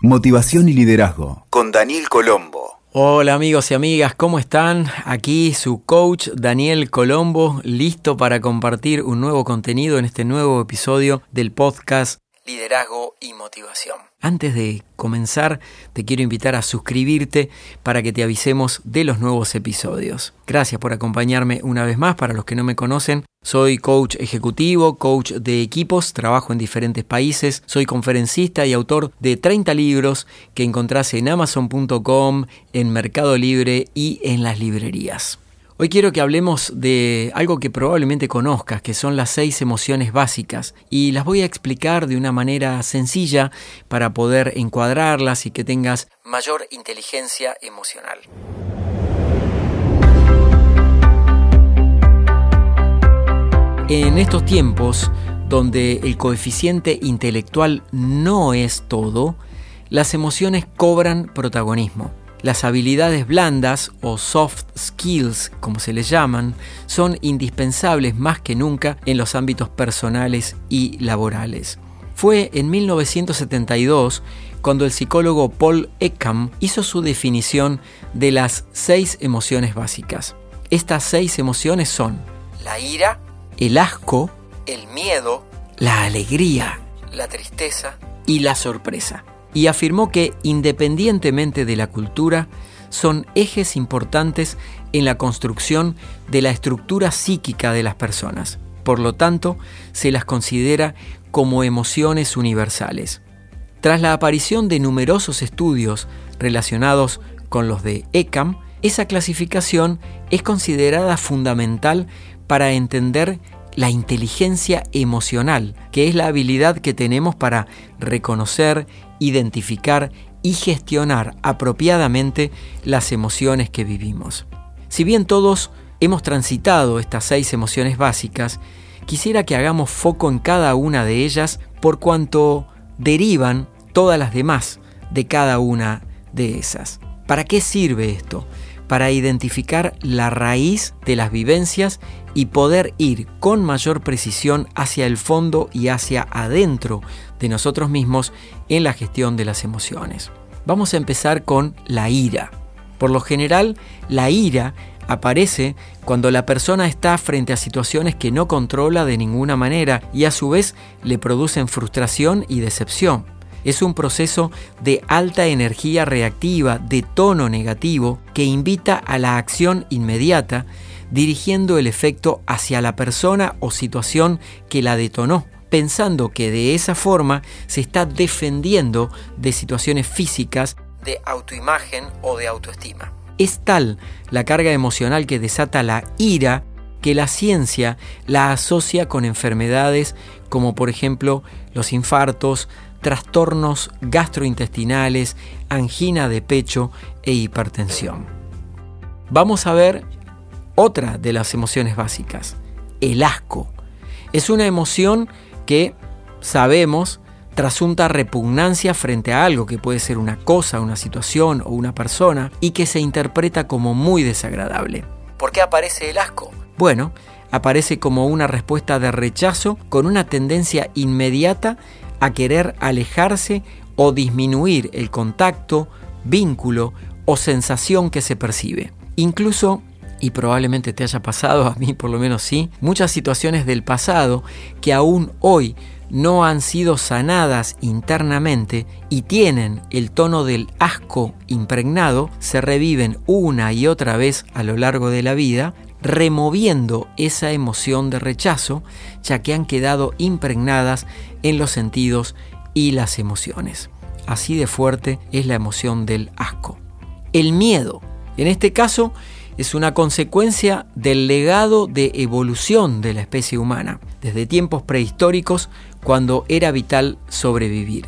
Motivación y liderazgo con Daniel Colombo. Hola amigos y amigas, ¿cómo están? Aquí su coach Daniel Colombo, listo para compartir un nuevo contenido en este nuevo episodio del podcast Liderazgo y Motivación. Antes de comenzar, te quiero invitar a suscribirte para que te avisemos de los nuevos episodios. Gracias por acompañarme una vez más. Para los que no me conocen, soy coach ejecutivo, coach de equipos, trabajo en diferentes países, soy conferencista y autor de 30 libros que encontrás en amazon.com, en Mercado Libre y en las librerías. Hoy quiero que hablemos de algo que probablemente conozcas, que son las seis emociones básicas, y las voy a explicar de una manera sencilla para poder encuadrarlas y que tengas mayor inteligencia emocional. En estos tiempos, donde el coeficiente intelectual no es todo, las emociones cobran protagonismo. Las habilidades blandas o soft skills, como se les llaman, son indispensables más que nunca en los ámbitos personales y laborales. Fue en 1972 cuando el psicólogo Paul Ekman hizo su definición de las seis emociones básicas. Estas seis emociones son la ira, el asco, el miedo, la alegría, la tristeza y la sorpresa y afirmó que independientemente de la cultura, son ejes importantes en la construcción de la estructura psíquica de las personas. Por lo tanto, se las considera como emociones universales. Tras la aparición de numerosos estudios relacionados con los de ECAM, esa clasificación es considerada fundamental para entender la inteligencia emocional, que es la habilidad que tenemos para reconocer, identificar y gestionar apropiadamente las emociones que vivimos. Si bien todos hemos transitado estas seis emociones básicas, quisiera que hagamos foco en cada una de ellas por cuanto derivan todas las demás de cada una de esas. ¿Para qué sirve esto? Para identificar la raíz de las vivencias y poder ir con mayor precisión hacia el fondo y hacia adentro de nosotros mismos en la gestión de las emociones. Vamos a empezar con la ira. Por lo general, la ira aparece cuando la persona está frente a situaciones que no controla de ninguna manera y a su vez le producen frustración y decepción. Es un proceso de alta energía reactiva, de tono negativo, que invita a la acción inmediata dirigiendo el efecto hacia la persona o situación que la detonó, pensando que de esa forma se está defendiendo de situaciones físicas de autoimagen o de autoestima. Es tal la carga emocional que desata la ira que la ciencia la asocia con enfermedades como por ejemplo los infartos, trastornos gastrointestinales, angina de pecho e hipertensión. Vamos a ver otra de las emociones básicas, el asco. Es una emoción que sabemos trasunta repugnancia frente a algo que puede ser una cosa, una situación o una persona y que se interpreta como muy desagradable. ¿Por qué aparece el asco? Bueno, aparece como una respuesta de rechazo con una tendencia inmediata a querer alejarse o disminuir el contacto, vínculo o sensación que se percibe. Incluso y probablemente te haya pasado, a mí por lo menos sí, muchas situaciones del pasado que aún hoy no han sido sanadas internamente y tienen el tono del asco impregnado, se reviven una y otra vez a lo largo de la vida, removiendo esa emoción de rechazo, ya que han quedado impregnadas en los sentidos y las emociones. Así de fuerte es la emoción del asco. El miedo, en este caso, es una consecuencia del legado de evolución de la especie humana, desde tiempos prehistóricos cuando era vital sobrevivir.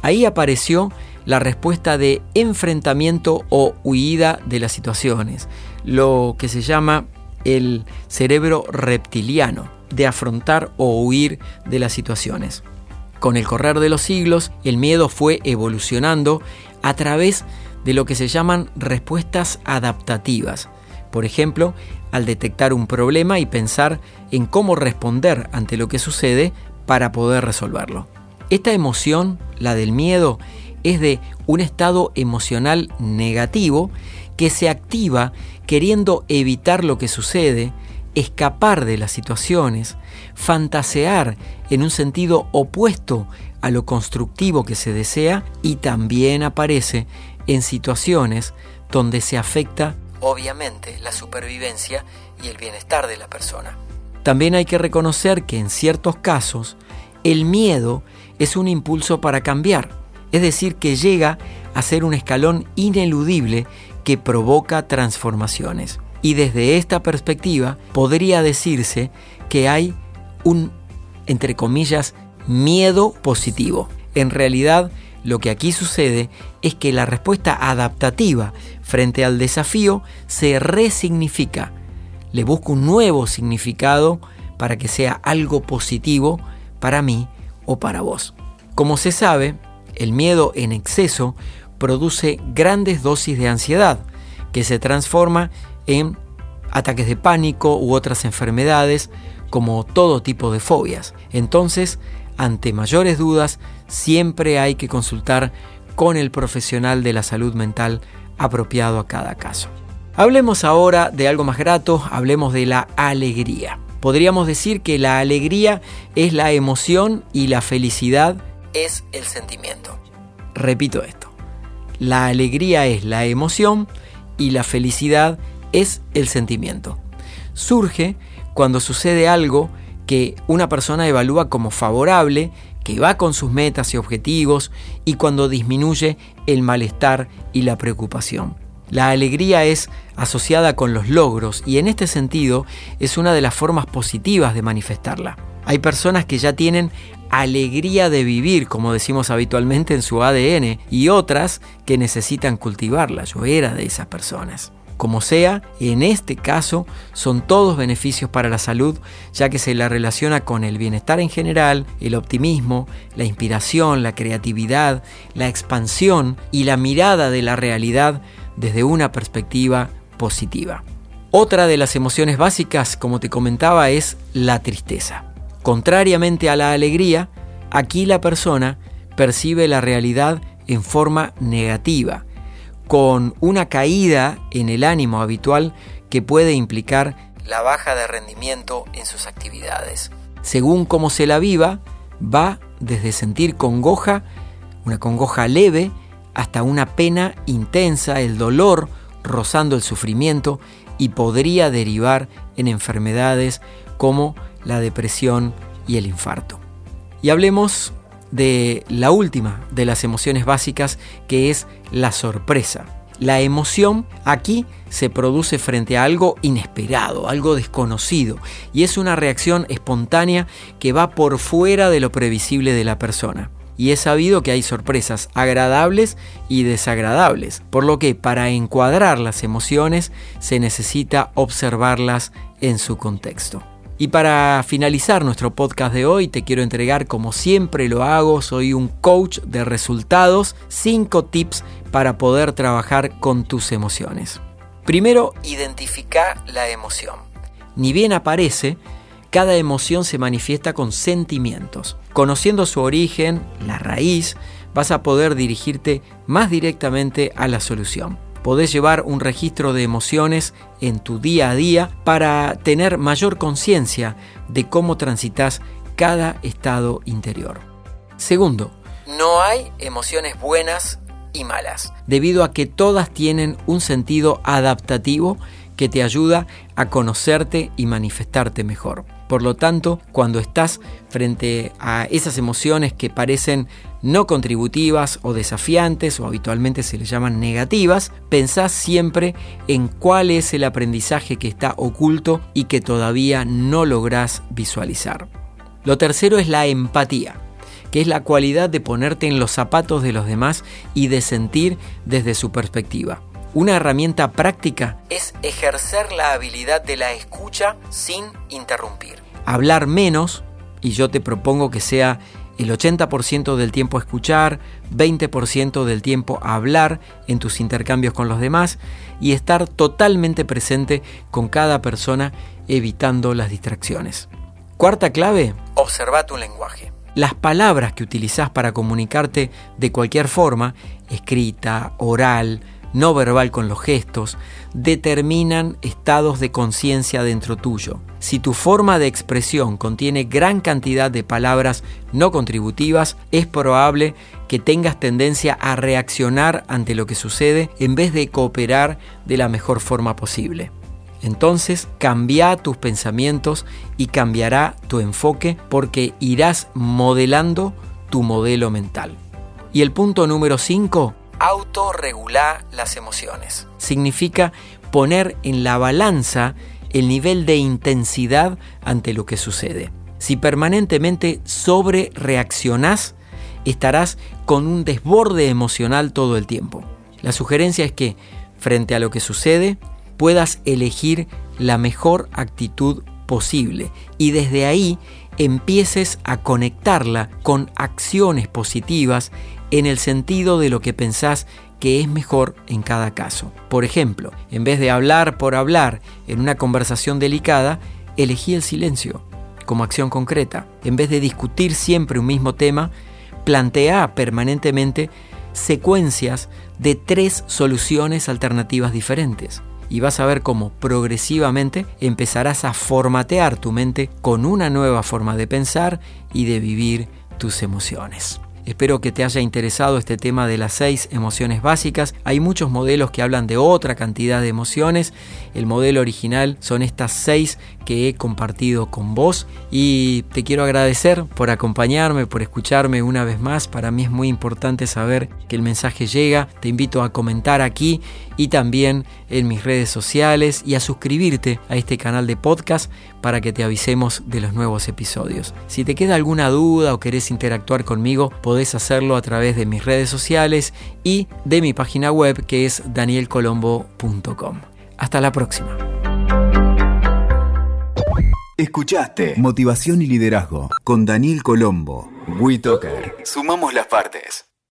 Ahí apareció la respuesta de enfrentamiento o huida de las situaciones, lo que se llama el cerebro reptiliano, de afrontar o huir de las situaciones. Con el correr de los siglos, el miedo fue evolucionando a través de lo que se llaman respuestas adaptativas, por ejemplo, al detectar un problema y pensar en cómo responder ante lo que sucede para poder resolverlo. Esta emoción, la del miedo, es de un estado emocional negativo que se activa queriendo evitar lo que sucede, escapar de las situaciones, fantasear en un sentido opuesto a lo constructivo que se desea y también aparece en situaciones donde se afecta obviamente la supervivencia y el bienestar de la persona. También hay que reconocer que en ciertos casos el miedo es un impulso para cambiar, es decir, que llega a ser un escalón ineludible que provoca transformaciones. Y desde esta perspectiva podría decirse que hay un, entre comillas, miedo positivo. En realidad, lo que aquí sucede es que la respuesta adaptativa frente al desafío se resignifica. Le busco un nuevo significado para que sea algo positivo para mí o para vos. Como se sabe, el miedo en exceso produce grandes dosis de ansiedad que se transforma en ataques de pánico u otras enfermedades como todo tipo de fobias. Entonces, ante mayores dudas, siempre hay que consultar con el profesional de la salud mental apropiado a cada caso. Hablemos ahora de algo más grato, hablemos de la alegría. Podríamos decir que la alegría es la emoción y la felicidad es el sentimiento. Repito esto. La alegría es la emoción y la felicidad es el sentimiento. Surge cuando sucede algo que una persona evalúa como favorable, que va con sus metas y objetivos y cuando disminuye el malestar y la preocupación. La alegría es asociada con los logros y en este sentido es una de las formas positivas de manifestarla. Hay personas que ya tienen alegría de vivir, como decimos habitualmente en su ADN, y otras que necesitan cultivarla. Yo era de esas personas. Como sea, en este caso son todos beneficios para la salud, ya que se la relaciona con el bienestar en general, el optimismo, la inspiración, la creatividad, la expansión y la mirada de la realidad desde una perspectiva positiva. Otra de las emociones básicas, como te comentaba, es la tristeza. Contrariamente a la alegría, aquí la persona percibe la realidad en forma negativa, con una caída en el ánimo habitual que puede implicar la baja de rendimiento en sus actividades. Según cómo se la viva, va desde sentir congoja, una congoja leve, hasta una pena intensa, el dolor rozando el sufrimiento y podría derivar en enfermedades como la depresión y el infarto. Y hablemos de la última de las emociones básicas, que es la sorpresa. La emoción aquí se produce frente a algo inesperado, algo desconocido, y es una reacción espontánea que va por fuera de lo previsible de la persona. Y es sabido que hay sorpresas agradables y desagradables, por lo que para encuadrar las emociones se necesita observarlas en su contexto. Y para finalizar nuestro podcast de hoy, te quiero entregar, como siempre lo hago, soy un coach de resultados, 5 tips para poder trabajar con tus emociones. Primero, identifica la emoción. Ni bien aparece, cada emoción se manifiesta con sentimientos. Conociendo su origen, la raíz, vas a poder dirigirte más directamente a la solución podés llevar un registro de emociones en tu día a día para tener mayor conciencia de cómo transitas cada estado interior. Segundo, no hay emociones buenas y malas, debido a que todas tienen un sentido adaptativo que te ayuda a conocerte y manifestarte mejor. Por lo tanto, cuando estás frente a esas emociones que parecen no contributivas o desafiantes o habitualmente se les llaman negativas, pensás siempre en cuál es el aprendizaje que está oculto y que todavía no lográs visualizar. Lo tercero es la empatía, que es la cualidad de ponerte en los zapatos de los demás y de sentir desde su perspectiva. Una herramienta práctica es ejercer la habilidad de la escucha sin interrumpir. Hablar menos, y yo te propongo que sea el 80% del tiempo escuchar, 20% del tiempo hablar en tus intercambios con los demás y estar totalmente presente con cada persona evitando las distracciones. Cuarta clave, observa tu lenguaje. Las palabras que utilizás para comunicarte de cualquier forma, escrita, oral, no verbal con los gestos, determinan estados de conciencia dentro tuyo. Si tu forma de expresión contiene gran cantidad de palabras no contributivas, es probable que tengas tendencia a reaccionar ante lo que sucede en vez de cooperar de la mejor forma posible. Entonces cambia tus pensamientos y cambiará tu enfoque porque irás modelando tu modelo mental. Y el punto número 5, autorregular las emociones. Significa poner en la balanza el nivel de intensidad ante lo que sucede. Si permanentemente sobre reaccionás, estarás con un desborde emocional todo el tiempo. La sugerencia es que, frente a lo que sucede, puedas elegir la mejor actitud posible y desde ahí empieces a conectarla con acciones positivas en el sentido de lo que pensás que es mejor en cada caso. Por ejemplo, en vez de hablar por hablar en una conversación delicada, elegí el silencio como acción concreta. En vez de discutir siempre un mismo tema, plantea permanentemente secuencias de tres soluciones alternativas diferentes. Y vas a ver cómo progresivamente empezarás a formatear tu mente con una nueva forma de pensar y de vivir tus emociones. Espero que te haya interesado este tema de las seis emociones básicas. Hay muchos modelos que hablan de otra cantidad de emociones. El modelo original son estas seis que he compartido con vos y te quiero agradecer por acompañarme, por escucharme una vez más. Para mí es muy importante saber que el mensaje llega. Te invito a comentar aquí y también en mis redes sociales y a suscribirte a este canal de podcast para que te avisemos de los nuevos episodios. Si te queda alguna duda o querés interactuar conmigo, podés hacerlo a través de mis redes sociales y de mi página web que es danielcolombo.com. Hasta la próxima. Escuchaste Motivación y Liderazgo con Daniel Colombo. WeToker. Sumamos las partes.